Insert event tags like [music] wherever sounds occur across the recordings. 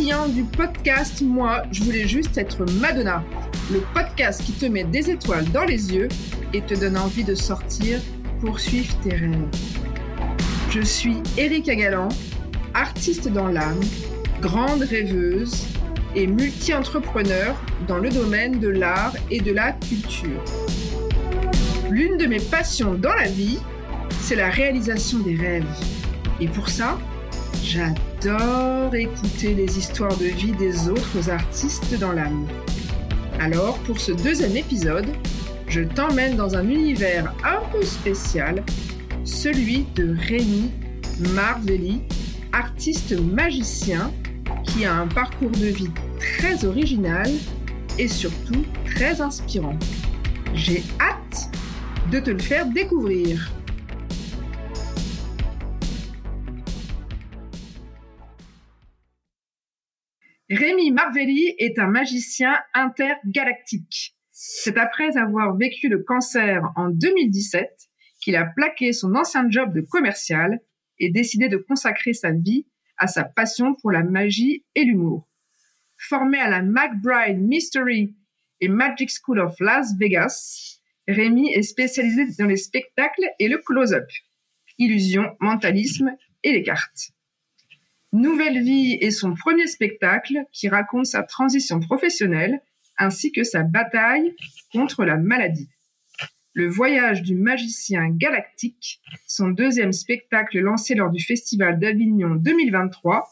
du podcast Moi, je voulais juste être Madonna. Le podcast qui te met des étoiles dans les yeux et te donne envie de sortir pour suivre tes rêves. Je suis Erika Galland, artiste dans l'âme, grande rêveuse et multi-entrepreneur dans le domaine de l'art et de la culture. L'une de mes passions dans la vie, c'est la réalisation des rêves. Et pour ça, j'adore écouter les histoires de vie des autres artistes dans l'âme. Alors, pour ce deuxième épisode, je t'emmène dans un univers un peu spécial, celui de Rémi Marvelli, artiste magicien qui a un parcours de vie très original et surtout très inspirant. J'ai hâte de te le faire découvrir. Rémi Marvelli est un magicien intergalactique. C'est après avoir vécu le cancer en 2017 qu'il a plaqué son ancien job de commercial et décidé de consacrer sa vie à sa passion pour la magie et l'humour. Formé à la McBride Mystery et Magic School of Las Vegas, Rémi est spécialisé dans les spectacles et le close-up, illusion, mentalisme et les cartes. Nouvelle vie est son premier spectacle qui raconte sa transition professionnelle ainsi que sa bataille contre la maladie. Le voyage du magicien galactique, son deuxième spectacle lancé lors du Festival d'Avignon 2023,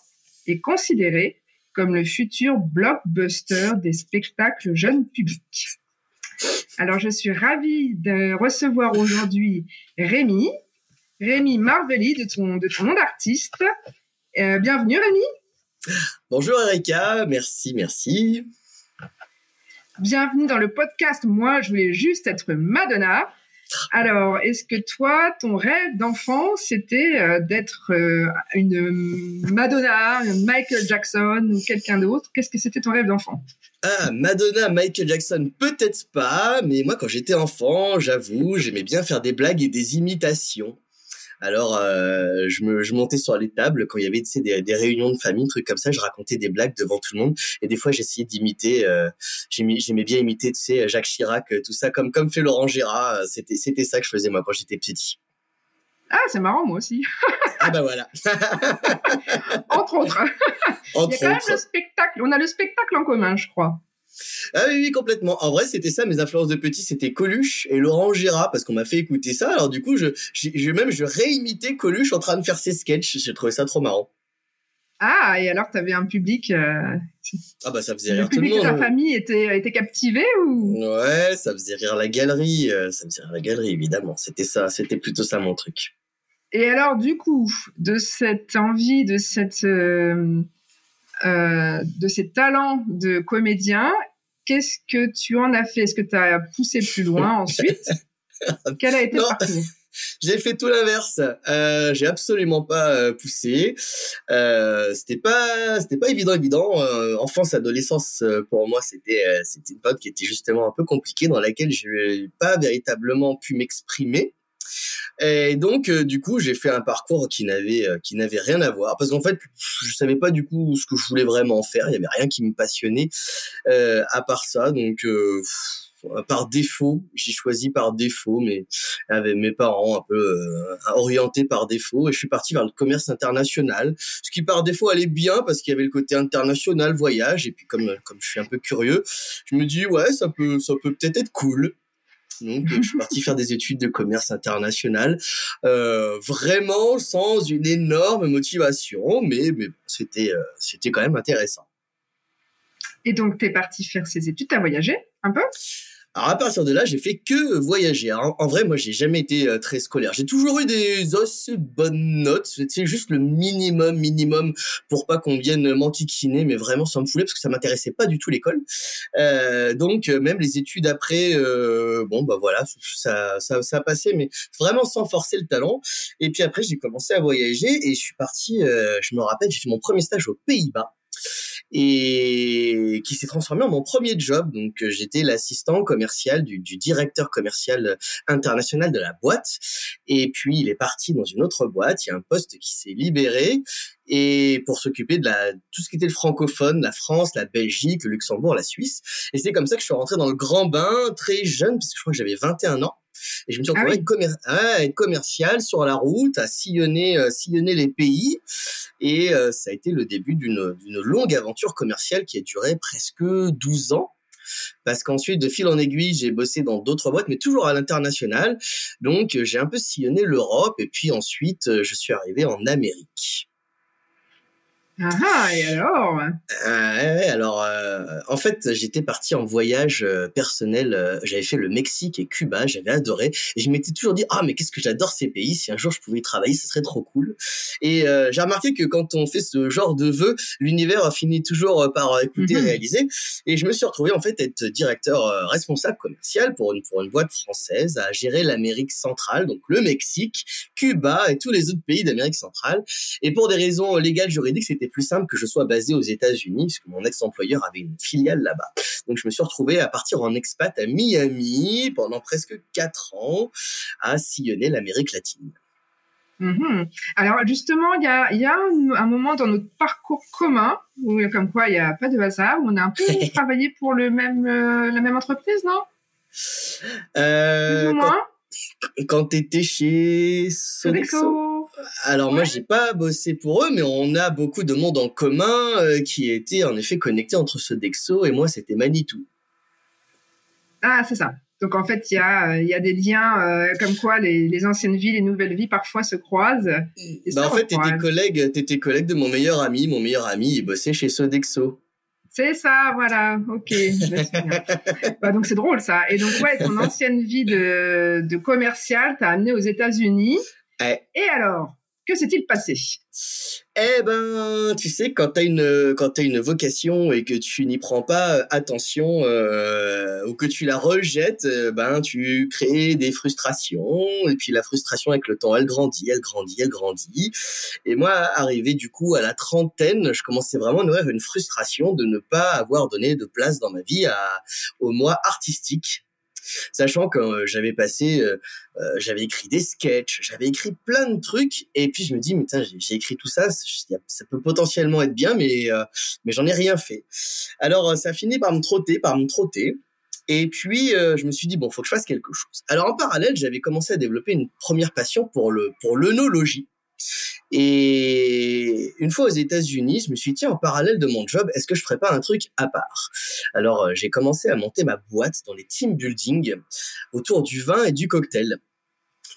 est considéré comme le futur blockbuster des spectacles jeunes publics. Alors, je suis ravie de recevoir aujourd'hui Rémi, Rémi Marvelli de ton, de ton nom d'artiste, euh, bienvenue Rémi. Bonjour Erika, merci, merci. Bienvenue dans le podcast. Moi, je voulais juste être Madonna. Alors, est-ce que toi, ton rêve d'enfant, c'était euh, d'être euh, une Madonna, Michael Jackson ou quelqu'un d'autre? Qu'est-ce que c'était ton rêve d'enfant? Ah, Madonna, Michael Jackson, peut-être pas, mais moi, quand j'étais enfant, j'avoue, j'aimais bien faire des blagues et des imitations. Alors, euh, je, me, je montais sur les tables quand il y avait des, des réunions de famille, trucs comme ça. Je racontais des blagues devant tout le monde. Et des fois, j'essayais d'imiter. Euh, J'aimais bien imiter, tu sais, Jacques Chirac, euh, tout ça, comme comme fait Laurent Gérard. Euh, c'était c'était ça que je faisais moi quand j'étais petit. Ah, c'est marrant, moi aussi. ah bah voilà. [laughs] Entre autres. Entre il y a quand même le spectacle. On a le spectacle en commun, je crois. Ah oui, oui, complètement. En vrai, c'était ça, mes influences de petit, c'était Coluche et Laurent Gérard, parce qu'on m'a fait écouter ça. Alors du coup, je, je, même, je réimitais Coluche en train de faire ses sketchs. J'ai trouvé ça trop marrant. Ah, et alors, tu avais un public... Euh, ah bah ça faisait rire tout le monde. Le public de ta famille était, était captivé ou? Ouais, ça faisait rire la galerie. Euh, ça faisait rire la galerie, évidemment. C'était ça, c'était plutôt ça mon truc. Et alors, du coup, de cette envie, de cette... Euh, euh, de ces talents de comédien, qu'est-ce que tu en as fait? Est-ce que tu as poussé plus loin [laughs] ensuite? Quel a été le parcours? [laughs] j'ai fait tout l'inverse. Euh, j'ai absolument pas euh, poussé. Euh, c'était pas, c'était pas évident, évident. Euh, enfance, adolescence, pour moi, c'était, c'était une période qui était justement un peu compliquée, dans laquelle je n'ai pas véritablement pu m'exprimer. Et donc, euh, du coup, j'ai fait un parcours qui n'avait euh, qui n'avait rien à voir parce qu'en fait, je savais pas du coup ce que je voulais vraiment faire. Il y avait rien qui me passionnait euh, à part ça. Donc, par défaut, j'ai choisi par défaut, mais avec mes parents un peu orientés par défaut, et je suis parti vers le commerce international, ce qui par défaut allait bien parce qu'il y avait le côté international, voyage, et puis comme comme je suis un peu curieux, je me dis ouais ça peut ça peut peut-être être cool. Donc, je suis parti faire des études de commerce international, euh, vraiment sans une énorme motivation, mais, c'était euh, c'était quand même intéressant. Et donc, tu es parti faire ces études, tu as voyagé un peu? Alors à partir de là, j'ai fait que voyager. en vrai, moi, j'ai jamais été euh, très scolaire. J'ai toujours eu des assez bonnes notes. C'est juste le minimum, minimum pour pas qu'on vienne m'enquiquiner. Mais vraiment, ça me foulait parce que ça m'intéressait pas du tout l'école. Euh, donc euh, même les études après, euh, bon bah voilà, ça, ça, ça passé, mais vraiment sans forcer le talent. Et puis après, j'ai commencé à voyager et je suis parti. je me rappelle, j'ai fait mon premier stage aux Pays-Bas. Et qui s'est transformé en mon premier job. Donc euh, j'étais l'assistant commercial du, du, directeur commercial international de la boîte. Et puis il est parti dans une autre boîte. Il y a un poste qui s'est libéré et pour s'occuper de la tout ce qui était le francophone, la France, la Belgique, le Luxembourg, la Suisse. Et c'est comme ça que je suis rentré dans le grand bain très jeune, puisque je crois que j'avais 21 ans. Et je me suis ah retrouvé à être commercial sur la route, à sillonner, euh, sillonner les pays. Et euh, ça a été le début d'une longue aventure commerciale qui a duré presque 12 ans. Parce qu'ensuite, de fil en aiguille, j'ai bossé dans d'autres boîtes, mais toujours à l'international. Donc, j'ai un peu sillonné l'Europe et puis ensuite, je suis arrivé en Amérique. Ah, ah, et alors? Euh, Alors, euh, en fait, j'étais parti en voyage euh, personnel. Euh, j'avais fait le Mexique et Cuba. J'avais adoré. Et je m'étais toujours dit, ah, mais qu'est-ce que j'adore ces pays. Si un jour je pouvais y travailler, ce serait trop cool. Et j'ai remarqué que quand on fait ce genre de vœux, l'univers finit toujours par écouter, mhm. réaliser. Et je me suis retrouvé en fait être directeur responsable commercial pour une pour une boîte française à gérer l'Amérique centrale, donc le Mexique, Cuba et tous les autres pays d'Amérique centrale. Et pour des raisons légales juridiques, c'était plus simple que je sois basé aux États-Unis, puisque mon ex-employeur avait une filiale là-bas. Donc je me suis retrouvé à partir en expat à Miami pendant presque quatre ans à sillonner l'Amérique latine. Mm-hmm. Alors justement, il y a, un, moment dans notre parcours commun où comme quoi il n'y a pas de hasard, où on a un peu [laughs] travaillé pour le même, euh, la même entreprise, non? Euh, Quand, tu étais chez Sodexo. Alors moi j'ai pas bossé pour eux, mais on a beaucoup de monde en commun euh, qui était en effet connecté entre ce Dexo et moi c'était Manitou. Ah c'est ça. Donc en fait il y a il y a des liens euh, comme quoi les, anciennes vies, les nouvelles vies parfois se croisent. bah en fait t'étais collègue t'étais collègue de mon meilleur ami, mon meilleur ami il bossait chez Sodexo. C'est ça, voilà, ok. [laughs] bah, donc c'est drôle ça. Et donc ouais, ton ancienne vie de, de commercial t'a amené aux États-Unis. Et alors, que s'est-il passé? Eh ben, tu sais, quand t'as une quand as une vocation et que tu n'y prends pas euh, attention euh, ou que tu la rejettes, euh, ben tu crées des frustrations. Et puis la frustration avec le temps, elle grandit, elle grandit, elle grandit. Et moi, arrivé du coup à la trentaine, je commençais vraiment à nourrir une frustration de ne pas avoir donné de place dans ma vie à au moi artistique sachant que euh, j'avais passé, euh, euh, j'avais écrit des sketchs, j'avais écrit plein de trucs, et puis je me dis, mais j'ai écrit tout ça, ça peut potentiellement être bien, mais mais j'en ai rien fait. Alors ça a fini par me trotter, par me trotter. Et puis je me suis dit bon, faut que je fasse quelque chose. Alors en parallèle, j'avais commencé à développer une première passion pour le pour l'œnologie. Et une fois aux États-Unis, je me suis dit, tiens, en parallèle de mon job, est-ce que je ferais pas un truc à part? Alors, euh, j'ai commencé à monter ma boîte dans les team building autour du vin et du cocktail.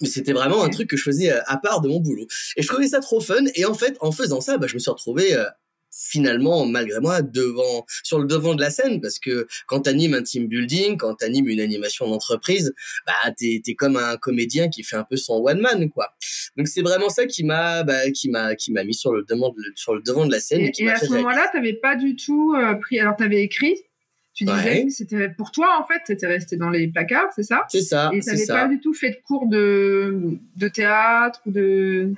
Mais c'était vraiment un truc que je faisais euh, à part de mon boulot. Et je trouvais ça trop fun. Et en fait, en faisant ça, bah, je me suis retrouvé euh, finalement, malgré moi, devant, sur le devant de la scène, parce que quand t'animes un team building, quand t'animes une animation d'entreprise, bah, t'es, t'es comme un comédien qui fait un peu son one man, quoi. Donc c'est vraiment ça qui m'a, bah, qui m'a, qui m'a mis sur le devant de, sur le devant de la scène. Et, à ce moment-là, t'avais pas du tout euh, pris, alors t'avais écrit, tu disais que c'était pour toi en fait, c'était resté dans les placards, c'est ça? C'est ça. Et t'avais pas du tout fait de cours de, de théâtre ou de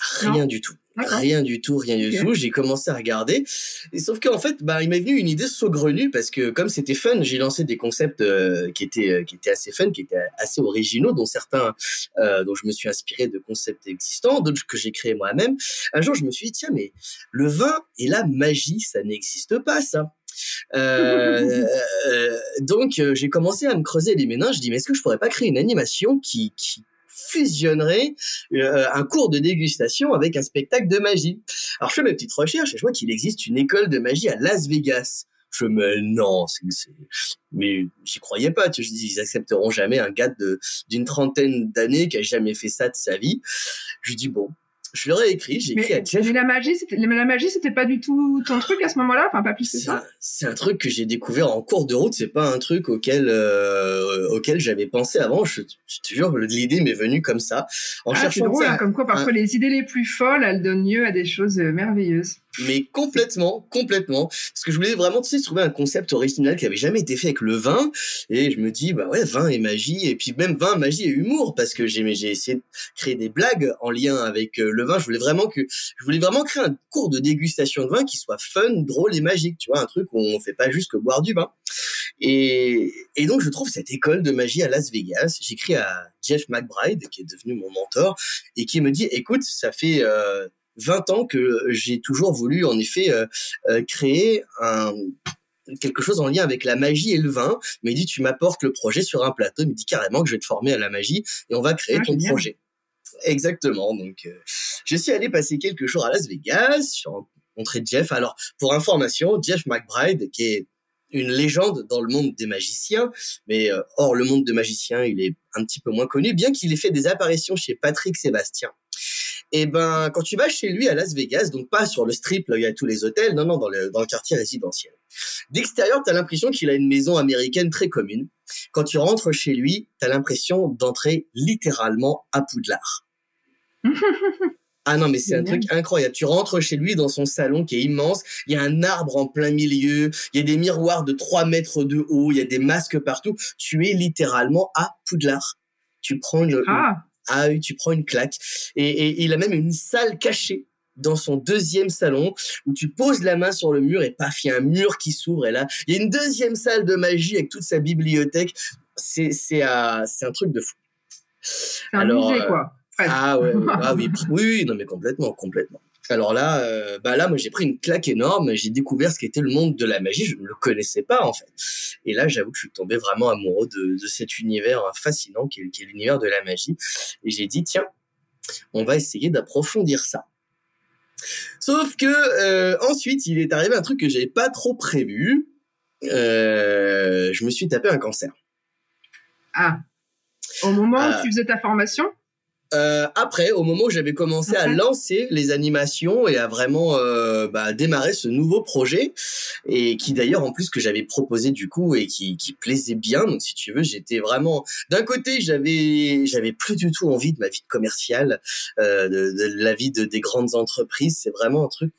rien du tout. Rien du tout, rien du tout. J'ai commencé à regarder. Et sauf qu'en fait, bah, il m'est venu une idée saugrenue parce que comme c'était fun, j'ai lancé des concepts euh, qui étaient euh, qui étaient assez fun, qui étaient assez originaux, dont certains euh, dont je me suis inspiré de concepts existants, d'autres que j'ai créés moi-même. Un jour, je me suis dit tiens, mais le vin et la magie, ça n'existe pas, ça. Euh, [laughs] donc j'ai commencé à me creuser les méninges. Je dis mais est-ce que je pourrais pas créer une animation qui, qui fusionnerait euh, un cours de dégustation avec un spectacle de magie. Alors je fais mes petites recherches et je vois qu'il existe une école de magie à Las Vegas. Je me non, c'est, mais j'y croyais pas. Tu je dis ils accepteront jamais un gars de d'une trentaine d'années qui a jamais fait ça de sa vie. Je dis bon, je leur ai écrit, j'ai écrit à Jeff. Mais la magie, c'était, la magie, c'était pas du tout ton truc à ce moment-là, enfin pas plus que ça? C'est un truc que j'ai découvert en cours de route. C'est pas un truc auquel euh, auquel j'avais pensé avant. Je, je te jure, l'idée m'est venue comme ça, en ah, cherchant. C'est drôle, hein, comme quoi parfois les idées les plus folles, elles donnent lieu à des choses euh, merveilleuses. Mais complètement, complètement. Parce que je voulais vraiment, tu sais, trouver un concept original qui avait jamais été fait avec le vin. Et je me dis, bah ouais, vin et magie. Et puis même vin, magie et humour. Parce que j'ai, j'ai essayé de créer des blagues en lien avec euh, le vin. Je voulais vraiment que, je voulais vraiment créer un cours de dégustation de vin qui soit fun, drôle et magique. Tu vois, un truc où on fait pas juste que boire du vin. Et, et donc, je trouve cette école de magie à Las Vegas. J'écris à Jeff McBride, qui est devenu mon mentor, et qui me dit, écoute, ça fait, euh, 20 ans que j'ai toujours voulu en effet euh, euh, créer un quelque chose en lien avec la magie et le vin. Mais il dit tu m'apportes le projet sur un plateau. Il me dit carrément que je vais te former à la magie et on va créer ah, ton projet. Exactement. Donc euh, je suis allé passer quelques jours à Las Vegas. J'ai rencontré Jeff. Alors pour information, Jeff McBride qui est une légende dans le monde des magiciens, mais hors le monde des magiciens, il est un petit peu moins connu, bien qu'il ait fait des apparitions chez Patrick Sébastien. Et ben, quand tu vas chez lui à Las Vegas, donc pas sur le strip, là où il y a tous les hôtels, non, non, dans le, dans le quartier résidentiel. D'extérieur, tu as l'impression qu'il a une maison américaine très commune. Quand tu rentres chez lui, tu as l'impression d'entrer littéralement à Poudlard. [laughs] Ah non, mais c'est un truc incroyable. Tu rentres chez lui dans son salon qui est immense. Il y a un arbre en plein milieu. Il y a des miroirs de 3 mètres de haut. Il y a des masques partout. Tu es littéralement à Poudlard. Tu prends le, ah ah oui, tu prends une claque. Et, il a même une salle cachée dans son deuxième salon où tu poses la main sur le mur et paf, il y a un mur qui s'ouvre et là, il y a une deuxième salle de magie avec toute sa bibliothèque. C'est c'est un truc de fou. C'est un musée quoi. Ah ouais, ah [laughs] oui, oui, non mais complètement, complètement. Alors là, euh, bah là, moi j'ai pris une claque énorme. J'ai découvert ce qu'était le monde de la magie. Je ne le connaissais pas en fait. Et là, j'avoue que je suis tombé vraiment amoureux de, cet univers fascinant qui est, l'univers de la magie. Et j'ai dit tiens, on va essayer d'approfondir ça. Sauf que euh, ensuite, il est arrivé un truc que j'avais pas trop prévu. Euh, je me suis tapé un cancer. Ah. Au moment où tu faisais ta formation? Euh, après, au moment où j'avais commencé à lancer les animations et à vraiment euh, bah, démarrer ce nouveau projet, et qui d'ailleurs en plus que j'avais proposé du coup et qui, qui plaisait bien. Donc si tu veux, j'étais vraiment d'un côté j'avais j'avais plus du tout envie de ma vie commerciale, euh, de, de, la vie de, des grandes entreprises. C'est vraiment un truc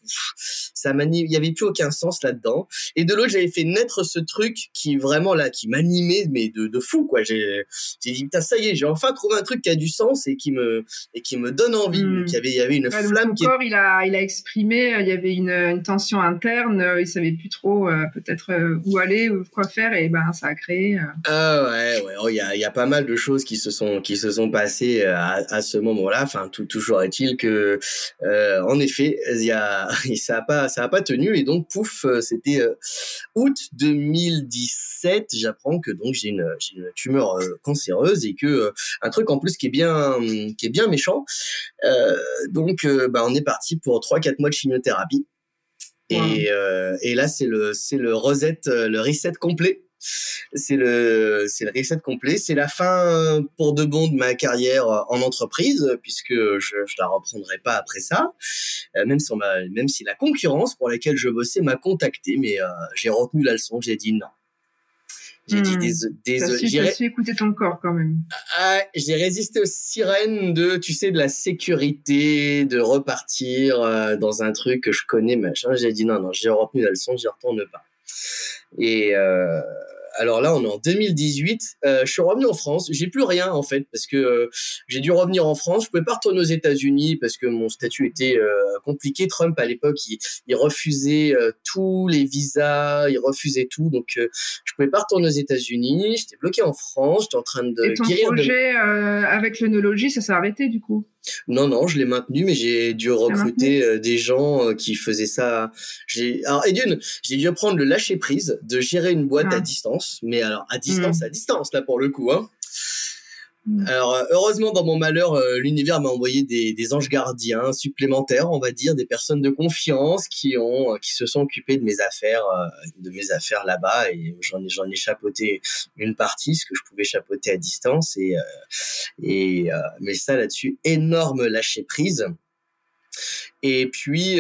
ça il y avait plus aucun sens là-dedans. Et de l'autre j'avais fait naître ce truc qui vraiment là qui m'animait mais de, de fou quoi. J'ai j'ai dit putain ça y est j'ai enfin trouvé un truc qui a du sens et qui me et qui me donne envie. Hmm. il y avait il y avait une flamme qui corps, il a il a exprimé, il y avait une, une tension interne, il savait plus trop euh, peut-être euh, où aller ou quoi faire et ben ça a créé. Euh, ah ouais ouais, oh, il y a il y a pas mal de choses qui se sont qui se sont passées à, à ce moment-là. Enfin tout toujours est-il que en effet il y a [laughs] ça a pas ça a pas tenu et donc pouf c'était août 2017 j'apprends que donc j'ai une j'ai une tumeur cancéreuse et que un truc en plus qui est bien qui est bien méchant. Euh, donc, euh, bah, on est parti pour 3-4 mois de chimiothérapie. Et, euh, et là, c'est le, c'est le reset, le reset complet. C'est le c'est le reset complet. C'est la fin pour de bon de ma carrière en entreprise puisque je je la reprendrai pas après ça. Même si on même si la concurrence pour laquelle je bossais m'a contacté mais j'ai retenu la leçon j'ai dit non j'ai dit désolé. J'ai su écouter ton corps quand même. Ah, j'ai résisté aux sirènes de, tu sais, de la sécurité, de repartir euh, dans un truc que je connais, machin. J'ai dit non, non, j'ai retenu la leçon, j'y retourne pas. Et euh, alors là, on est en 2018. Euh, je suis revenu en France. J'ai plus rien en fait parce que euh, j'ai dû revenir en France. Je pouvais pas retourner aux États-Unis parce que mon statut était euh, compliqué. Trump à l'époque, il, refusait tous les visas, il refusait tout. Donc je pouvais pas retourner aux États-Unis. J'étais bloqué en France. J'étais en train de Et ton projet avec l'œnologie, ça s'est arrêté du coup? Non, non, je l'ai maintenu, mais j'ai dû recruter euh, des gens euh, qui faisaient ça. J'ai alors et d'une, j'ai dû apprendre le lâcher prise, de gérer une boîte à ah. distance, mais alors à distance, mmh. à distance là pour le coup. Hein. Mm. Alors euh, heureusement dans mon malheur, euh, l'univers m'a envoyé des, des, anges gardiens supplémentaires, on va dire, des personnes de confiance qui ont, euh, qui se sont occupées de mes affaires, de mes affaires là-bas et j'en ai, j'en ai chapeauté une partie, ce que je pouvais chapeauter à distance et et mais ça là-dessus énorme lâcher prise. Et puis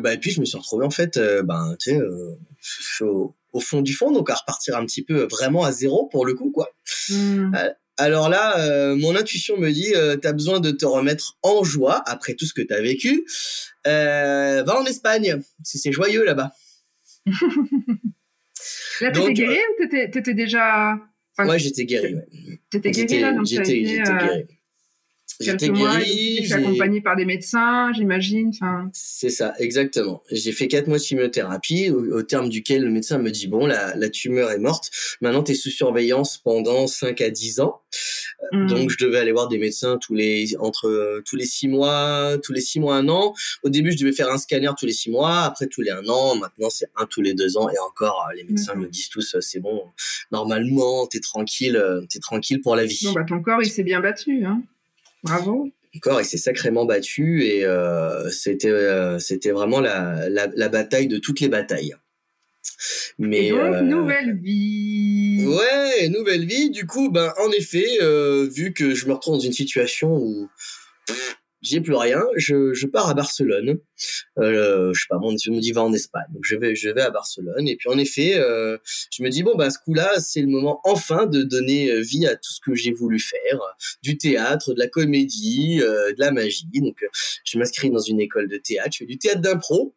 bah et puis je me suis retrouvé en fait ben tu sais au, fond du fond donc à repartir un petit peu vraiment à zéro pour le coup quoi. Mm Alors là, euh, mon intuition me dit, euh, tu as besoin de te remettre en joie après tout ce que tu as vécu. Euh, va en Espagne, c'est joyeux là-bas. [laughs] là, t'étais guéri ou t'étais déjà... Enfin, ouais, j'étais guéri. Ouais. T'étais guéri là, donc j'étais guéri. J'étais guéri. J'ai accompagné par des médecins, j'imagine. Enfin. C'est ça, exactement. J'ai fait quatre mois de chimiothérapie, au, terme duquel le médecin me dit bon, la, la tumeur est morte. Maintenant, tu es sous surveillance pendant 5 à 10 ans. Mmh. Donc, je devais aller voir des médecins tous les entre tous les six mois, tous les six mois, un an. Au début, je devais faire un scanner tous les six mois. Après, tous les un an. Maintenant, c'est un tous les deux ans. Et encore, les médecins me disent tous, c'est bon. Normalement, t'es tranquille, t'es tranquille pour la vie. Bon, bah ton corps, il s'est bien battu, hein. Bravo. Encore, il s'est sacrément battu et euh, c'était euh, c'était vraiment la, la, la, bataille de toutes les batailles. Mais donc, euh, nouvelle vie. Ouais, nouvelle vie. Du coup, ben en effet, vu que je me retrouve dans une situation où j'ai plus rien, je, je pars à Barcelone. Euh, je sais pas, je me dis va en Espagne. Donc je vais je vais à Barcelone et puis en effet, euh, je me dis bon bah ce coup-là, c'est le moment enfin de donner euh, vie à tout ce que j'ai voulu faire, du théâtre, de la comédie, euh, de la magie. Donc je m'inscris dans une école de théâtre, je fais du théâtre d'impro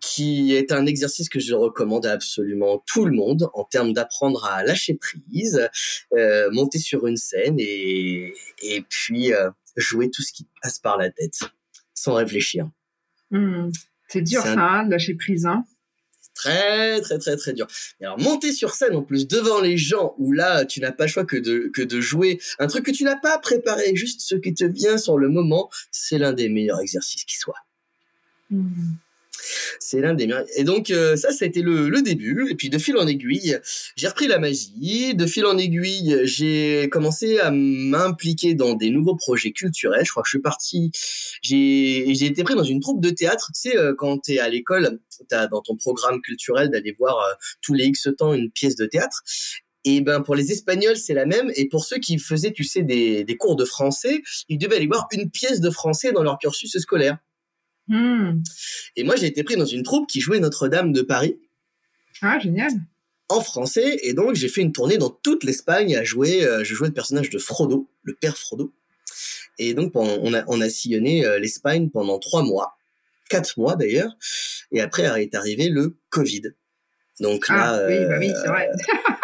qui est un exercice que je recommande à absolument tout le monde en termes d'apprendre à lâcher prise, euh, monter sur une scène et, et puis euh, jouer tout ce qui passe par la tête, sans réfléchir. Hmm. C'est dur ça, hein, lâcher prise. Hein très très très très dur. alors monter sur scène en plus devant les gens où là tu n'as pas le choix que de que de jouer un truc que tu n'as pas préparé, juste ce qui te vient sur le moment, c'est l'un des meilleurs exercices qui soit. Hmm. C'est l'un des miens. Et donc euh, ça, ça a été le, le, début. Et puis de fil en aiguille, j'ai repris la magie. De fil en aiguille, j'ai commencé à m'impliquer dans des nouveaux projets culturels. Je crois que je suis parti. J'ai été pris dans une troupe de théâtre. Tu sais, euh, quand tu es à l'école, tu as dans ton programme culturel d'aller voir euh, tous les X temps une pièce de théâtre. Et ben pour les Espagnols, c'est la même. Et pour ceux qui faisaient, tu sais, des, des cours de français, ils devaient aller voir une pièce de français dans leur cursus scolaire. Hmm. Et moi, j'ai été pris dans une troupe qui jouait Notre-Dame de Paris. Ah, génial. En français, et donc j'ai fait une tournée dans toute l'Espagne à jouer. Euh, je jouais le personnage de Frodo, le père Frodo. Et donc on a, on a sillonné euh, l'Espagne pendant trois mois, quatre mois d'ailleurs. Et après est arrivé le Covid. Donc ah, là, oui, bah oui, c'est vrai. [laughs]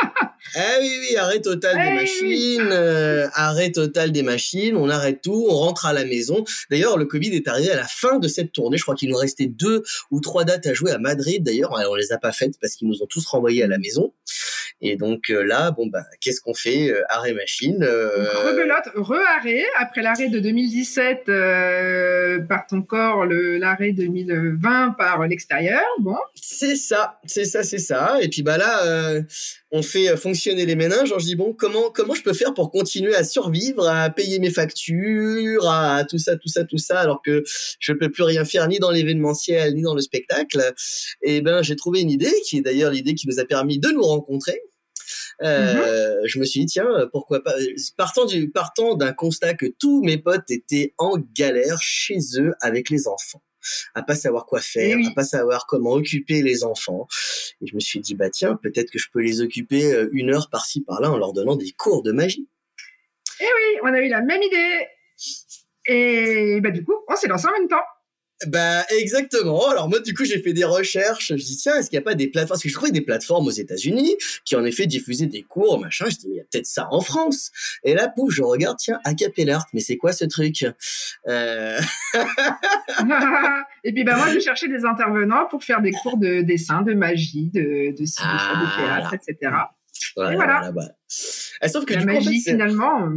Ah oui, oui, arrêt total des machines, euh, arrêt total des machines, on arrête tout, on rentre à la maison. D'ailleurs, le Covid est arrivé à la fin de cette tournée. Je crois qu'il nous restait deux ou trois dates à jouer à Madrid. D'ailleurs, on les a pas faites parce qu'ils nous ont tous renvoyés à la maison. Et donc euh, là, bon bah, qu'est-ce qu'on fait euh, Arrêt machine. Euh... Rebelote, re-arrêt après l'arrêt de 2017 par ton corps, le l'arrêt 2020 par l'extérieur. Bon. C'est ça, c'est ça, c'est ça. Et puis bah là, on fait fonctionner les méninges. Je dis bon, comment comment je peux faire pour continuer à survivre, à payer mes factures, à tout ça, tout ça, tout ça, alors que je peux plus rien faire ni dans l'événementiel ni dans le spectacle. Et ben j'ai trouvé une idée qui est d'ailleurs l'idée qui nous a permis de nous rencontrer. Euh, mhm. Je me suis dit tiens pourquoi pas partant du partant d'un constat que tous mes potes étaient en galère chez eux avec les enfants à pas savoir quoi faire, à pas savoir comment occuper les enfants. Et je me suis dit bah tiens peut-être que je peux les occuper euh, une heure par-ci par-là en leur donnant des cours de magie. Et oui, on a eu la même idée. Et bah du coup, on s'est lancé en même temps. Bah exactement. Alors moi du coup j'ai fait des recherches. Je dis tiens est-ce qu'il n'y a pas des plateformes Parce que je trouvais des plateformes aux États-Unis qui en effet diffusaient des cours machin. Je dis mais il y a peut-être ça en France. Et là pouf je regarde tiens Acapellart. Mais c'est quoi ce truc? Euh... [laughs] Et puis bah moi je cherchais des intervenants pour faire des cours de dessin, de magie, de de, ah, de théâtre, etc. Voilà, Et voilà. Ah, sauf que la magie finalement.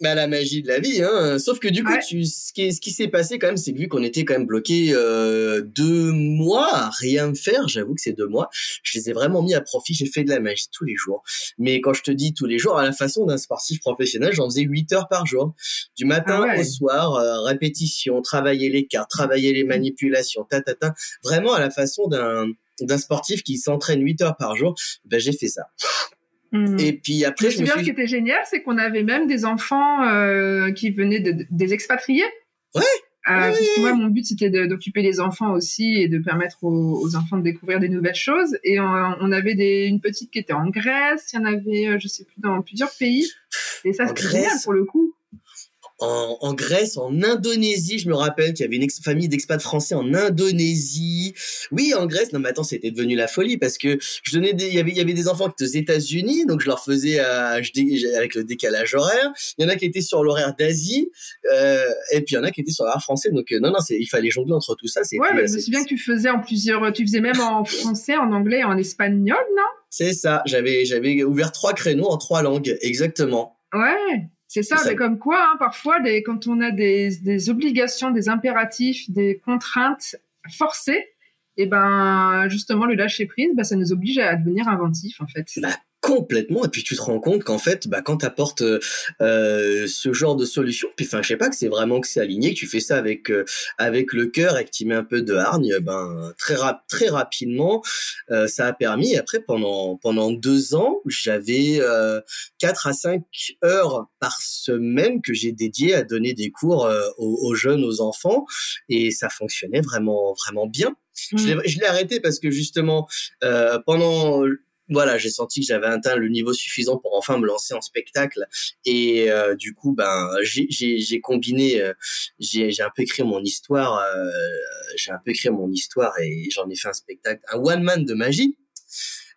Bah, la magie de la vie, hein. Sauf que du coup, tu, ce qui, ce qui s'est passé quand même, c'est que vu qu'on était quand même bloqué euh, deux mois à rien faire, j'avoue que ces deux mois, je les ai vraiment mis à profit. J'ai fait de la magie tous les jours. Mais quand je te dis tous les jours, à la façon d'un sportif professionnel, j'en faisais 8 heures par jour, du matin ah au soir, euh, répétition, travailler les cartes, travailler les manipulations, ta ta ta. Vraiment à la façon d'un d'un sportif qui s'entraîne 8 heures par jour, ben j'ai fait ça. Hmm. Et puis après, je me suis... ce qui était génial, c'est qu'on avait même des enfants euh, qui venaient de, des expatriés. Ouais. Euh, moi, mon but, c'était d'occuper les enfants aussi et de permettre aux, enfants de découvrir des nouvelles choses. Et on, avait des, une petite qui était en Grèce, il y en avait, euh, je sais plus, dans plusieurs pays. Et ça, c'était génial pour le coup en, Grèce, en Indonésie. Je me rappelle qu'il y avait une famille d'expats français en Indonésie. Oui, en Grèce. Non, mais attends, c'était devenu la folie parce que je donnais des, il y avait, il y avait des enfants qui étaient aux États-Unis, donc je leur faisais euh, je, avec le décalage horaire. Il y en a qui étaient sur l'horaire d'Asie, euh, et puis il y en a qui étaient sur l'horaire français. Donc euh, non, non, il fallait jongler entre tout ça. Ouais, mais je me souviens que tu faisais en plusieurs, tu faisais même en français, en anglais, en espagnol, non? C'est ça. J'avais, j'avais ouvert trois créneaux en trois langues, exactement. Ouais. C'est ça, mais comme quoi, hein, parfois, des, quand on a des, des, obligations, des impératifs, des contraintes forcées, et eh ben justement le lâcher prise, bah, ça nous oblige à devenir inventif en fait. Bah, complètement et puis tu te rends compte qu'en fait bah quand tu apportes euh, ce genre de solution puis enfin je sais pas que c'est vraiment que c'est aligné que tu fais ça avec euh, avec le cœur et que tu mets un peu de hargne ben très rap très rapidement euh, ça a permis après pendant pendant deux ans j'avais euh, quatre à cinq heures par semaine que j'ai dédié à donner des cours euh, aux, aux, jeunes aux enfants et ça fonctionnait vraiment vraiment bien je l'ai mmh. arrêté parce que justement pendant voilà, j'ai senti que j'avais atteint le niveau suffisant pour enfin me lancer en spectacle. Et euh, du coup, ben, j'ai combiné, euh, j'ai un peu écrit mon histoire, euh, j'ai un peu écrit mon histoire et j'en ai fait un spectacle, un one man de magie.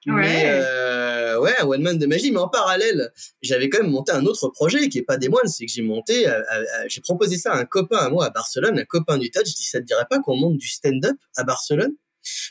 Ouais. Mais, euh, ouais, un one man de magie. Mais en parallèle, j'avais quand même monté un autre projet qui est pas des moines, c'est que j'ai monté, j'ai proposé ça à un copain à moi à Barcelone, un copain du touch. Je dis, ça te dirait pas qu'on monte du stand-up à Barcelone?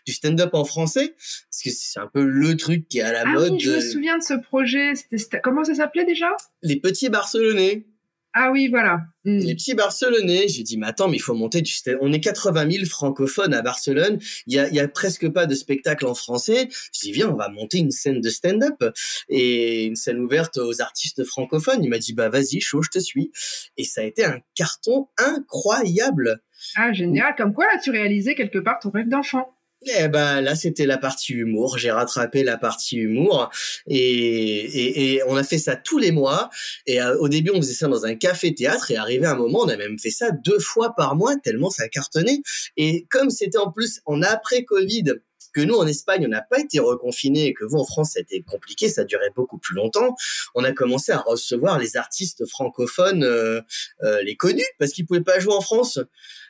Du stand-up en français parce que c'est un peu le truc qui est à la ah mode. Oui, je me souviens de ce projet. C'était comment ça s'appelait déjà? Les petits Barcelonais. Ah oui, voilà. Hmm. Les petits Barcelonais. J'ai dit, mais attends, mais il faut monter du On est 80 000 francophones à Barcelone. Il y a, y a presque pas de spectacle en français. Je dis, viens, on va monter une scène de stand-up et une scène ouverte aux artistes francophones. Il m'a dit, bah vas-y, chaud, je te suis. Et ça a été un carton incroyable. Ah, génial. Comme quoi, là, tu réalisais quelque part ton rêve d'enfant. Eh ben là, c'était la partie humour. J'ai rattrapé la partie humour et, et, et, on a fait ça tous les mois. Et euh, au début, on faisait ça dans un café-théâtre et arrivé un moment, on a même fait ça deux fois par mois tellement ça cartonnait. Et comme c'était en plus en après Covid, que nous en Espagne on n'a pas été reconfinés et que vous en France c'était compliqué, ça durait beaucoup plus longtemps. On a commencé à recevoir les artistes francophones, euh, euh, les connus, parce qu'ils pouvaient pas jouer en France.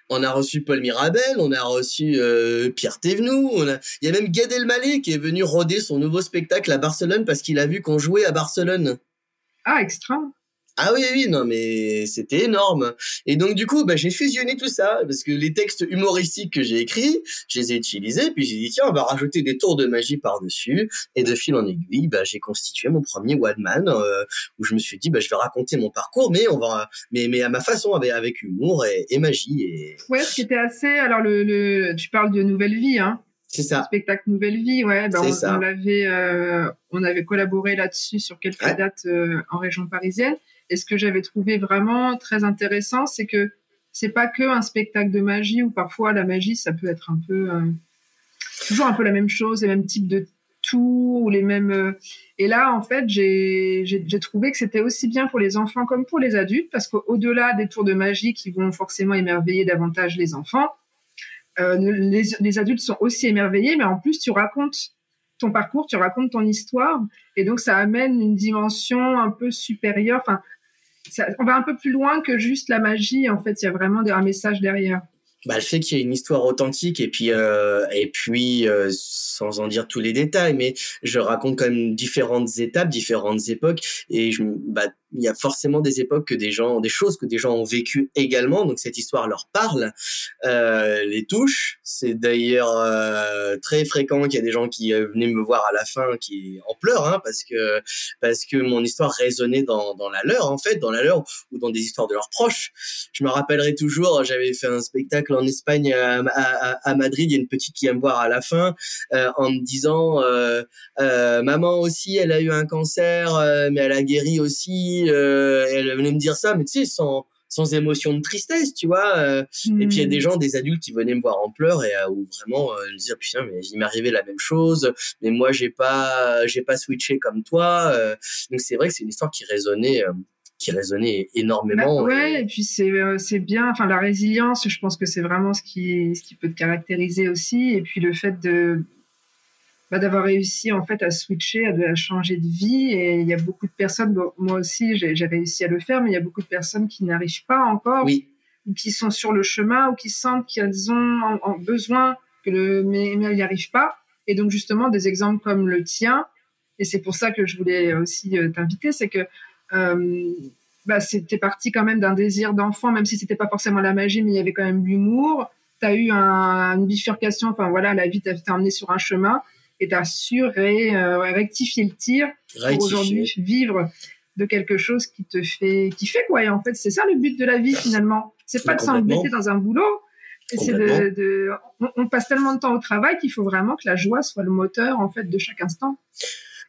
On a reçu Paul Mirabel, on a reçu euh, Pierre Thévenoud, il y a même Gad Elmaleh qui est venu roder son nouveau spectacle à Barcelone parce qu'il a vu qu'on jouait à Barcelone. Ah, extra. Ah oui, oui, non, mais c'était énorme. Et donc, du coup, bah, j'ai fusionné tout ça, parce que les textes humoristiques que j'ai écrits, je les ai utilisés, puis j'ai dit, tiens, on va rajouter des tours de magie par-dessus. Et de fil en aiguille, bah, j'ai constitué mon premier one man, euh, où je me suis dit, bah, je vais raconter mon parcours, mais on va, mais, mais à ma façon, avec, avec humour et, magie. Et... Ouais, ce qui était assez, alors le, le, tu parles de nouvelle vie, hein. C'est ça. spectacle Nouvelle Vie, ouais. Ben on, on, avait, euh, on avait collaboré là-dessus sur quelques dates euh, en région parisienne. Et ce que j'avais trouvé vraiment très intéressant, c'est que c'est pas que un spectacle de magie où parfois la magie, ça peut être un peu euh, toujours un peu la même chose, les mêmes types de tours ou les mêmes. Euh, et là, en fait, j'ai trouvé que c'était aussi bien pour les enfants comme pour les adultes parce qu'au-delà des tours de magie qui vont forcément émerveiller davantage les enfants, euh, les, les adultes sont aussi émerveillés, mais en plus, tu racontes ton parcours, tu racontes ton histoire, et donc ça amène une dimension un peu supérieure. Enfin, on va un peu plus loin que juste la magie. En fait, il y a vraiment un message derrière. Bah, le fait qu'il y ait une histoire authentique et puis euh, et puis euh, sans en dire tous les détails, mais je raconte quand même différentes étapes, différentes époques et je bah il y a forcément des époques que des gens, des choses que des gens ont vécues également, donc cette histoire leur parle, euh, les touche. C'est d'ailleurs euh, très fréquent qu'il y a des gens qui euh, venaient me voir à la fin qui en pleurent, hein, parce que parce que mon histoire résonnait dans, dans la leur en fait, dans la leur ou dans des histoires de leurs proches. Je me rappellerai toujours, j'avais fait un spectacle en Espagne à, à, à Madrid, il y a une petite qui vient me voir à la fin euh, en me disant euh, maman aussi, elle a eu un cancer, mais elle a guéri aussi euh, elle venait me dire ça, mais tu sais, sans, sans émotion de tristesse, tu vois. Euh. Et puis il y a des hmm. gens, des adultes qui venaient me voir en pleurs et euh, où vraiment euh, dire putain mais il m'est arrivé la même chose, mais moi j'ai pas j'ai pas switché comme toi. donc c'est vrai que c'est une histoire qui résonnait qui résonnait énormément. Bah, ouais, et, puis c'est c'est bien. Enfin, la résilience, je pense que c'est vraiment ce qui ce qui peut te caractériser aussi. Et puis le fait de bah, d'avoir réussi en fait à switcher, à, changer de vie. Et il y a beaucoup de personnes, moi aussi j'ai réussi à le faire, mais il y a beaucoup de personnes qui n'arrivent pas encore, ou qui sont sur le chemin, ou qui sentent qu'elles ont besoin que le mais, mais elles n'y arrivent pas. Et donc justement des exemples comme le tien, et c'est pour ça que je voulais aussi euh, t'inviter, c'est que euh, bah, c'était parti quand même d'un désir d'enfant, même si c'était pas forcément la magie, mais il y avait quand même l'humour. Tu as eu une bifurcation, enfin voilà, la vie t'a emmené sur un chemin et tu as su euh, rectifier le tir pour aujourd'hui vivre de quelque chose qui te fait qui fait quoi. Et en fait c'est ça le but de la vie finalement. C'est pas de s'embêter dans un boulot. C'est de, on, passe tellement de temps au travail qu'il faut vraiment que la joie soit le moteur en fait de chaque instant.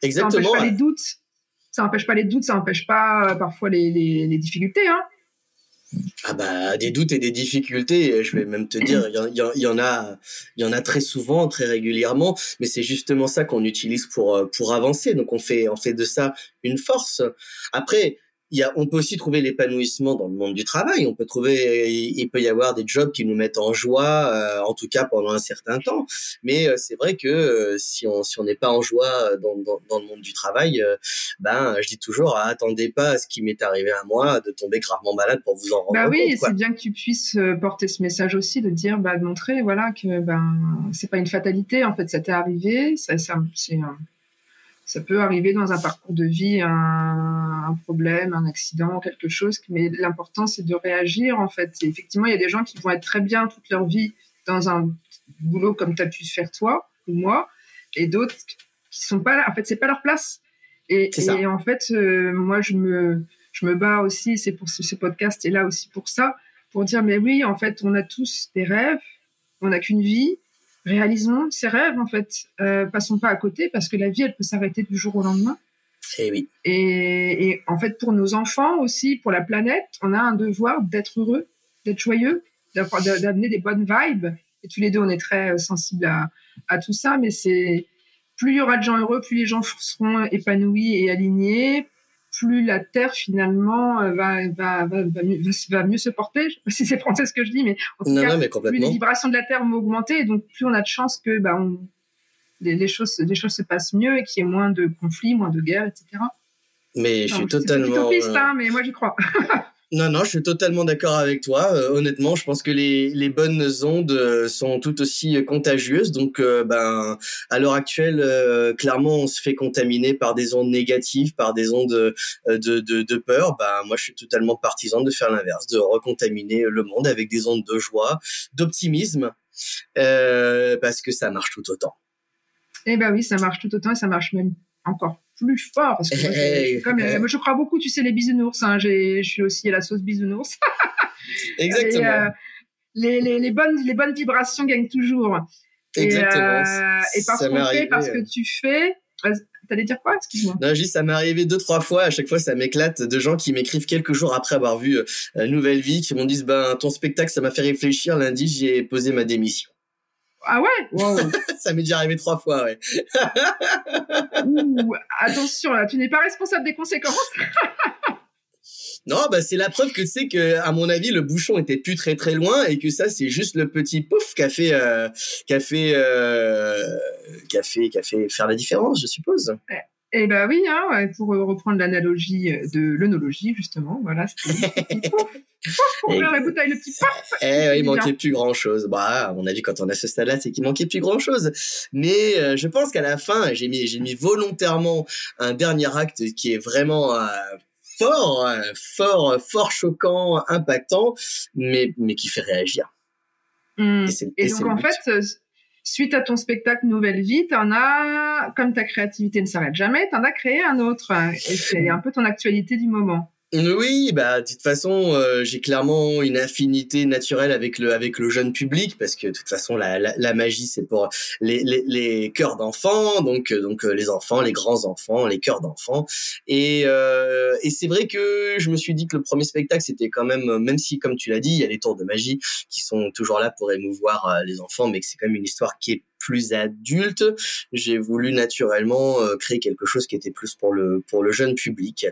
Exactement. ça pas les doutes ça n'empêche pas les doutes ça n'empêche pas euh, parfois les, difficultés hein ah bah des doutes et des difficultés, je vais même te dire, il y, y, en a, il y en a très souvent, très régulièrement, mais c'est justement ça qu'on utilise pour euh, pour avancer. Donc on fait on fait de ça une force. Après, on peut aussi trouver l'épanouissement dans le monde du travail. On peut trouver, il, peut y avoir des jobs qui nous mettent en joie, euh, en tout cas pendant un certain temps. Mais euh, c'est vrai que euh, si on si on n'est pas en joie dans, dans, le monde du travail, ben je dis toujours, ah, attendez pas à ce qui m'est arrivé à moi de tomber gravement malade pour vous en rendre bah compte. oui, c'est bien que tu puisses porter ce message aussi, de dire, bah, de montrer, voilà, que ben c'est pas une fatalité. En fait, ça t'est arrivé, ça, ça c'est ça peut arriver dans un parcours de vie, un, problème, un accident, quelque chose. Mais l'important, c'est de réagir, en fait. effectivement, il y a des gens qui vont être très bien toute leur vie dans un boulot comme tu as pu faire toi ou moi, et d'autres qui sont pas là. En fait, c'est pas leur place. Et, en fait, euh, moi, je me, je me bats aussi, c'est pour ce, ce podcast est là aussi pour ça, pour dire, mais oui, en fait, on a tous des rêves, on n'a qu'une vie, réalisons ses rêves en fait. Euh, passons pas à côté parce que la vie elle peut s'arrêter du jour au lendemain. Et eh oui. Et, et, en fait pour nos enfants aussi, pour la planète, on a un devoir d'être heureux, d'être joyeux, d'amener des bonnes vibes. Et tous les deux on est très euh, sensibles à, à tout ça, mais c'est plus il y aura de gens heureux, plus les gens seront épanouis et alignés, plus la Terre finalement euh, va, va, va, va, mieux, se porter. Je sais pas si c'est français ce que je dis, mais en tout cas, plus les vibrations de la Terre vont augmenter, et donc plus on a de chances que bah, on, les, choses, les choses se passent mieux et qu'il y ait moins de conflits, moins de guerres, etc. Mais je suis totalement. C'est utopiste, hein, mais moi j'y crois. [laughs] Non, non, je suis totalement d'accord avec toi. Euh, honnêtement, je pense que les, les bonnes ondes euh, sont tout aussi euh, contagieuses. Donc, ben, à l'heure actuelle, clairement, on se fait contaminer par des ondes négatives, par des ondes de, de, de peur. Ben, moi, je suis totalement partisan de faire l'inverse, de recontaminer le monde avec des ondes de joie, d'optimisme, parce que ça marche tout autant. Eh ben oui, ça marche tout autant et ça marche même encore plus fort. Parce que moi, je, moi, je crois beaucoup, tu sais, les bisounours. Hein, je suis aussi à la sauce bisounours. [laughs] Exactement. Euh, les, les, les, bonnes, les bonnes vibrations gagnent toujours. Exactement. Et, euh, et parce qu'on fait, parce que tu fais. T'allais dire quoi? Excuse-moi. Non, juste ça m'est arrivé deux trois fois. À chaque fois, ça m'éclate de gens qui m'écrivent quelques jours après avoir vu euh, Nouvelle Vie, qui m'ont dit ben ton spectacle, ça m'a fait réfléchir. Lundi, j'ai posé ma démission. Ah ouais [laughs] Ça m'est déjà arrivé trois fois, ouais. attention, là, tu n'es pas responsable des conséquences. [laughs] non, bah c'est la preuve que tu sais que, à mon avis, le bouchon était plus très très loin et que ça, c'est juste le petit pouf qui a fait, euh, qui a fait, euh, qui a fait, qui a fait faire la différence, je suppose. Eh ben oui, hein, pour reprendre l'analogie de l'œnologie, justement, voilà, c'était pour ouvrir la bouteille, le petit paf Eh il manquait plus grand chose. Bah, on a vu quand on a ce stade-là, c'est qu'il manquait plus grand chose. Mais euh, je pense qu'à la fin, j'ai mis, j'ai mis volontairement un dernier acte qui est vraiment euh, fort, euh, fort, fort choquant, impactant, mais, mais qui fait réagir. Mmh. Et, donc en fait, suite à ton spectacle Nouvelle Vie, en as, comme ta créativité ne s'arrête jamais, tu en as créé un autre. Et c'est un peu ton actualité du moment. Oui, bah de toute façon, euh, j'ai clairement une affinité naturelle avec le avec le jeune public parce que de toute façon la, la, magie c'est pour les les, les cœurs d'enfants, donc euh, donc euh, les enfants, les grands enfants, les cœurs d'enfants. Et euh, et c'est vrai que je me suis dit que le premier spectacle c'était quand même même si comme tu l'as dit, il y a les tours de magie qui sont toujours là pour émouvoir les enfants mais que c'est quand même une histoire qui est plus adulte, j'ai voulu naturellement euh, créer quelque chose qui était plus pour le pour le jeune public.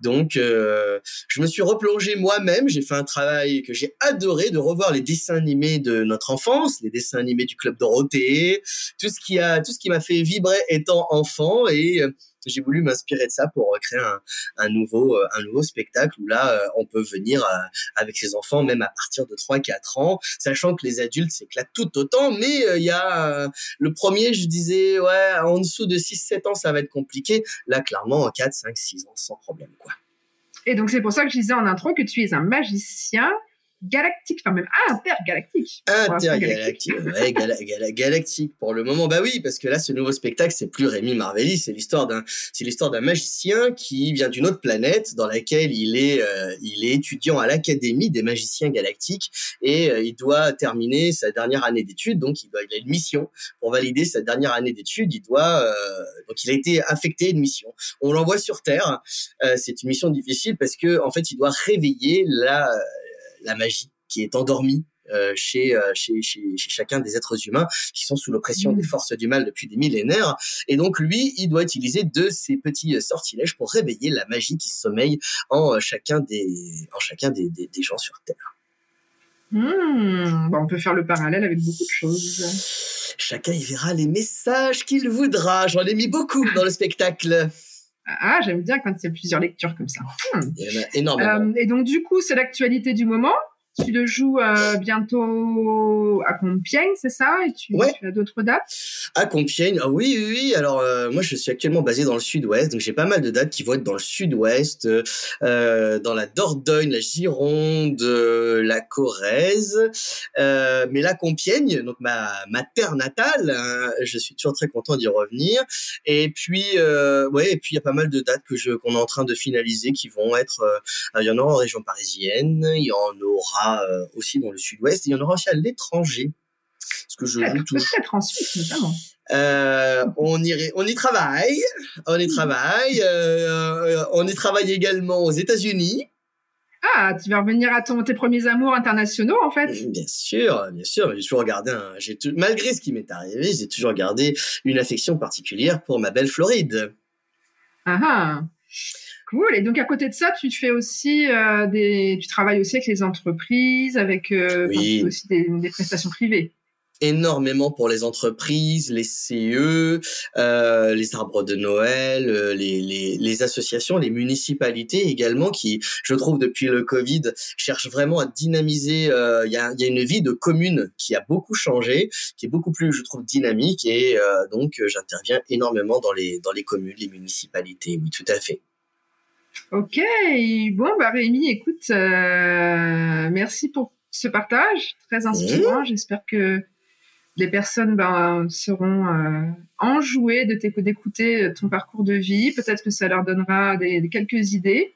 Donc, euh, je me suis replongé moi-même. J'ai fait un travail que j'ai adoré de revoir les dessins animés de notre enfance, les dessins animés du club Dorothée, tout ce qui a tout ce qui m'a fait vibrer étant enfant et j'ai voulu m'inspirer de ça pour créer un, un, nouveau euh, un nouveau spectacle où là euh, on peut venir euh, avec ses enfants même à partir de 3 4 ans sachant que les adultes s'éclatent tout autant mais il y a le premier je disais ouais en dessous de 6 7 ans ça va être compliqué là clairement en 4 5 6 ans sans problème quoi. Et donc c'est pour ça que je disais en intro que tu es un magicien galactique, enfin même intergalactique. Intergalactique, ouais, galactique pour le moment. Bah oui, parce que là, ce nouveau spectacle, c'est plus Rémi Marvelli, c'est l'histoire d'un, c'est l'histoire d'un magicien qui vient d'une autre planète dans laquelle il est, euh, il est étudiant à l'académie des magiciens galactiques et euh, il doit terminer sa dernière année d'études. Donc, il doit, il a une mission pour valider sa dernière année d'études. Il doit, euh, donc il a été affecté une mission. On l'envoie sur Terre. c'est une mission difficile parce que en fait, il doit réveiller la la magie qui est endormie euh, chez, euh, chez, chez, chez, chacun des êtres humains qui sont sous l'oppression des mmh. forces du mal depuis des millénaires. Et donc lui, il doit utiliser de ces petits sortilèges pour réveiller la magie qui sommeille en chacun des, en chacun des, des, des gens sur Terre. Mmh. Bon, on peut faire le parallèle avec beaucoup de choses. Chacun y verra les messages qu'il voudra. J'en ai mis beaucoup dans le spectacle. Ah, j'aime bien quand il y a plusieurs lectures comme ça. Hmm. Il y en a énormément. Euh, et donc, du coup, c'est l'actualité du moment. Tu le joues euh, bientôt à Compiègne, c'est ça? Et tu, tu as d'autres dates? À Compiègne, ah oui, oui, oui. Alors, euh, moi, je suis actuellement basé dans le sud-ouest, donc j'ai pas mal de dates qui vont être dans le sud-ouest, euh, dans la Dordogne, la Gironde, la Corrèze. mais là, Compiègne, donc ma, ma terre natale, hein, je suis toujours très content d'y revenir. Et puis, ouais, et puis il y a pas mal de dates que je qu'on est en train de finaliser qui vont être, il y en aura en région parisienne, il y en aura euh, aussi dans le sud-ouest. Il y en aura aussi à l'étranger. Ce que je. Peut-être en Suisse notamment. Euh, on y on y travaille, on y travaille, euh, on y travaille également aux États-Unis. Ah, tu vas revenir à ton, tes premiers amours internationaux en fait. Bien sûr, bien sûr. J'ai toujours gardé un, j'ai malgré ce qui m'est arrivé, j'ai toujours gardé une affection particulière pour ma belle Floride. Ah ah. Cool. Et donc à côté de ça, tu fais aussi euh, des, tu travailles aussi avec les entreprises, avec euh, aussi des, des, prestations privées. Énormément pour les entreprises, les CE, euh, les arbres de Noël, euh, les, les, les, associations, les municipalités également, qui, je trouve, depuis le Covid, cherchent vraiment à dynamiser. Euh, il y, a, y, a, une vie de commune qui a beaucoup changé, qui est beaucoup plus, je trouve, dynamique, et donc j'interviens énormément dans les dans les communes, les municipalités. Oui, tout à fait. Ok, bon, bah Rémi, écoute, euh, merci pour ce partage, très inspirant. J'espère que les personnes ben, seront euh, enjouées de d'écouter ton parcours de vie. Peut-être que ça leur donnera des, quelques idées.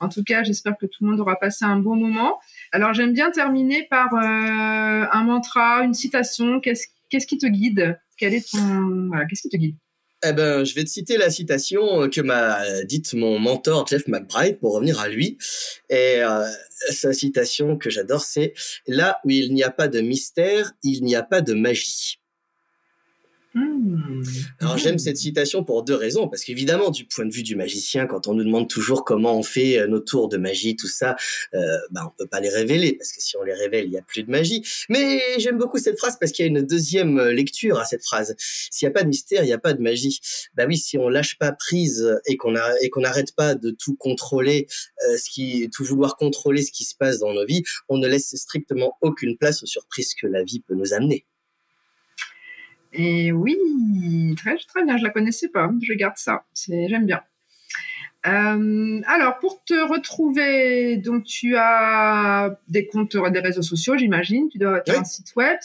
En tout cas, j'espère que tout le monde aura passé un bon moment. Alors, j'aime bien terminer par euh, un mantra, une citation. Qu'est-ce qui te guide? Quel est ton voilà, Qu'est-ce qui te guide? Eh ben, je vais te citer la citation que m'a dite mon mentor Jeff McBride pour revenir à lui. Et euh, sa citation que j'adore, c'est là où il n'y a pas de mystère, il n'y a pas de magie. Mmh. Alors j'aime mmh. cette citation pour deux raisons, parce qu'évidemment du point de vue du magicien, quand on nous demande toujours comment on fait euh, nos tours de magie, tout ça, euh, bah on peut pas les révéler, parce que si on les révèle, il y a plus de magie. Mais j'aime beaucoup cette phrase parce qu'il y a une deuxième euh, lecture à cette phrase. S'il y a pas de mystère, il n'y a pas de magie. Bah oui, si on lâche pas prise et qu'on a et qu'on n'arrête pas de tout contrôler, euh, ce qui tout vouloir contrôler ce qui se passe dans nos vies, on ne laisse strictement aucune place aux surprises que la vie peut nous amener. Et oui, très, très bien, je la connaissais pas, je garde ça, j'aime bien. Euh, alors, pour te retrouver, donc tu as des comptes, des réseaux sociaux, j'imagine, tu dois avoir un site web.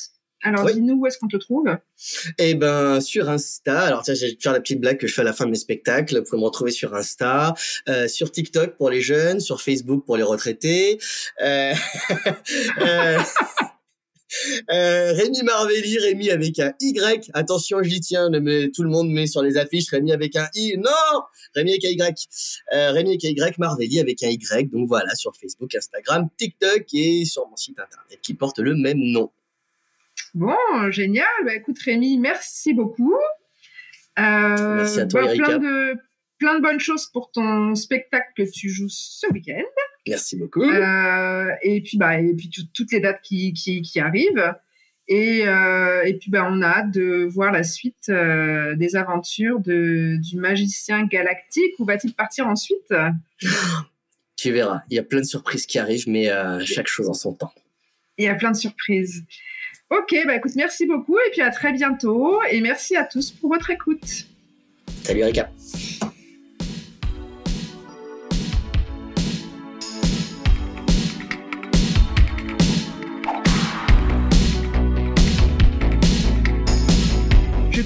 Alors, dis-nous où est-ce qu'on te trouve Eh ben, sur Insta. Alors, tiens, je vais faire la petite blague que je fais à la fin de mes spectacles. Vous pouvez me retrouver sur Insta, euh, sur TikTok pour les jeunes, sur Facebook pour les retraités. Euh... [laughs] euh Rémi Marvelli, Rémi avec un Y. Attention, j'y tiens. tout le monde met sur les affiches Rémi avec un I. Non Rémi avec un Y. Euh, Rémi avec un Y, Marvelli avec un Y. Donc voilà, sur Facebook, Instagram, TikTok et sur mon site internet qui porte le même nom. Bon, génial. Bah, écoute, Rémi, merci beaucoup. Euh, merci à toi, bah, Plein de, plein de bonnes choses pour ton spectacle que tu joues ce week-end. Merci beaucoup. Euh, et puis, bah, et puis toutes les dates qui, qui, qui arrivent. Et, euh, et puis, bah, on a hâte de voir la suite euh, des aventures de, du magicien galactique. Où va-t-il partir ensuite? [gasps] Tu verras. Il y a plein de surprises qui arrivent, mais euh, chaque chose en son temps. Il y a plein de surprises. Ok, bah écoute, merci beaucoup et puis à très bientôt. Et merci à tous pour votre écoute. Salut Erika.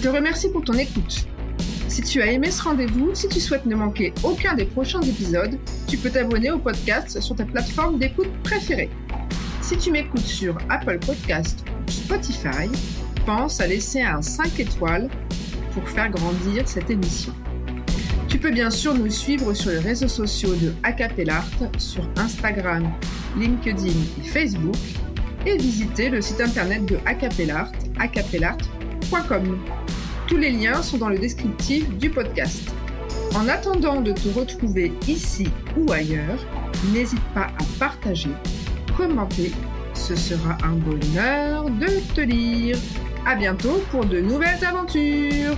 Te remercie pour ton écoute. Si tu as aimé ce rendez-vous, si tu souhaites ne manquer aucun des prochains épisodes, tu peux t'abonner au podcast sur ta plateforme d'écoute préférée. Si tu m'écoutes sur Apple Podcast ou Spotify, pense à laisser un 5 étoiles pour faire grandir cette émission. Tu peux bien sûr nous suivre sur les réseaux sociaux de Acapellart sur Instagram, LinkedIn et Facebook et visiter le site internet de Acapellart, acapellart.com. Tous les liens sont dans le descriptif du podcast. En attendant de te retrouver ici ou ailleurs, n'hésite pas à partager, commenter. Ce sera un bonheur de te lire. À bientôt pour de nouvelles aventures.